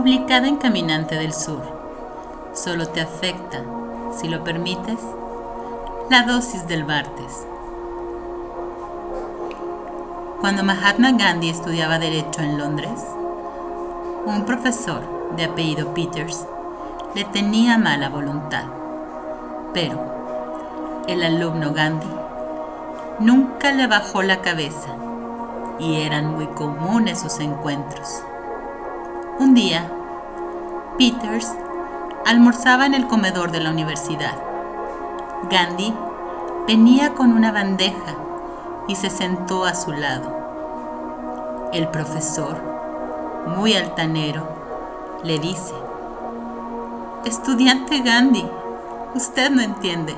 publicada en Caminante del Sur. Solo te afecta, si lo permites, la dosis del martes. Cuando Mahatma Gandhi estudiaba Derecho en Londres, un profesor de apellido Peters le tenía mala voluntad, pero el alumno Gandhi nunca le bajó la cabeza y eran muy comunes sus encuentros. Un día, Peters almorzaba en el comedor de la universidad. Gandhi venía con una bandeja y se sentó a su lado. El profesor, muy altanero, le dice, Estudiante Gandhi, usted no entiende.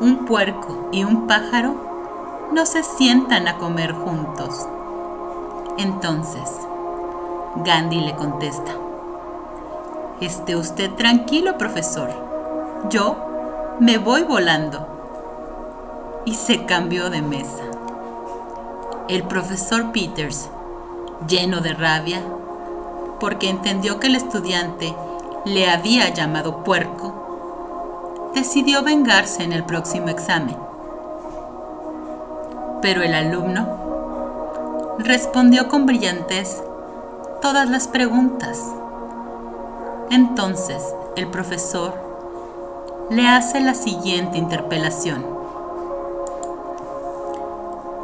Un puerco y un pájaro no se sientan a comer juntos. Entonces, Gandhi le contesta, Esté usted tranquilo, profesor. Yo me voy volando. Y se cambió de mesa. El profesor Peters, lleno de rabia, porque entendió que el estudiante le había llamado puerco, decidió vengarse en el próximo examen. Pero el alumno respondió con brillantez todas las preguntas. Entonces el profesor le hace la siguiente interpelación.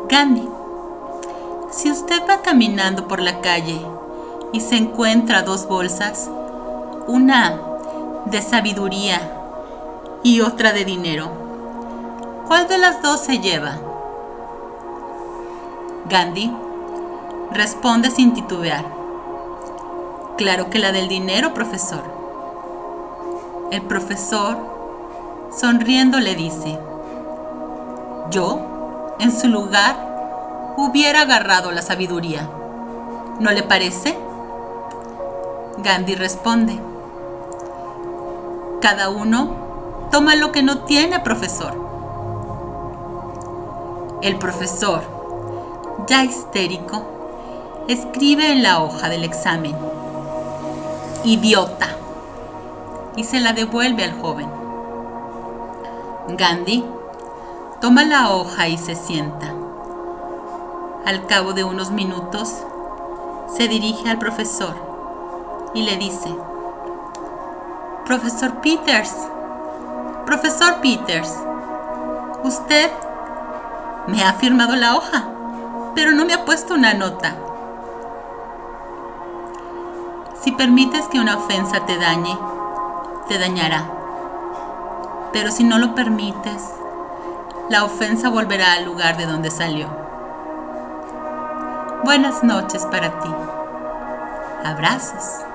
Gandhi, si usted va caminando por la calle y se encuentra dos bolsas, una de sabiduría y otra de dinero, ¿cuál de las dos se lleva? Gandhi responde sin titubear. Claro que la del dinero, profesor. El profesor, sonriendo, le dice, yo, en su lugar, hubiera agarrado la sabiduría. ¿No le parece? Gandhi responde, cada uno toma lo que no tiene, profesor. El profesor, ya histérico, escribe en la hoja del examen, idiota, y se la devuelve al joven. Gandhi toma la hoja y se sienta. Al cabo de unos minutos, se dirige al profesor y le dice, Profesor Peters, profesor Peters, usted me ha firmado la hoja, pero no me ha puesto una nota. Si permites que una ofensa te dañe, te dañará. Pero si no lo permites, la ofensa volverá al lugar de donde salió. Buenas noches para ti. Abrazos.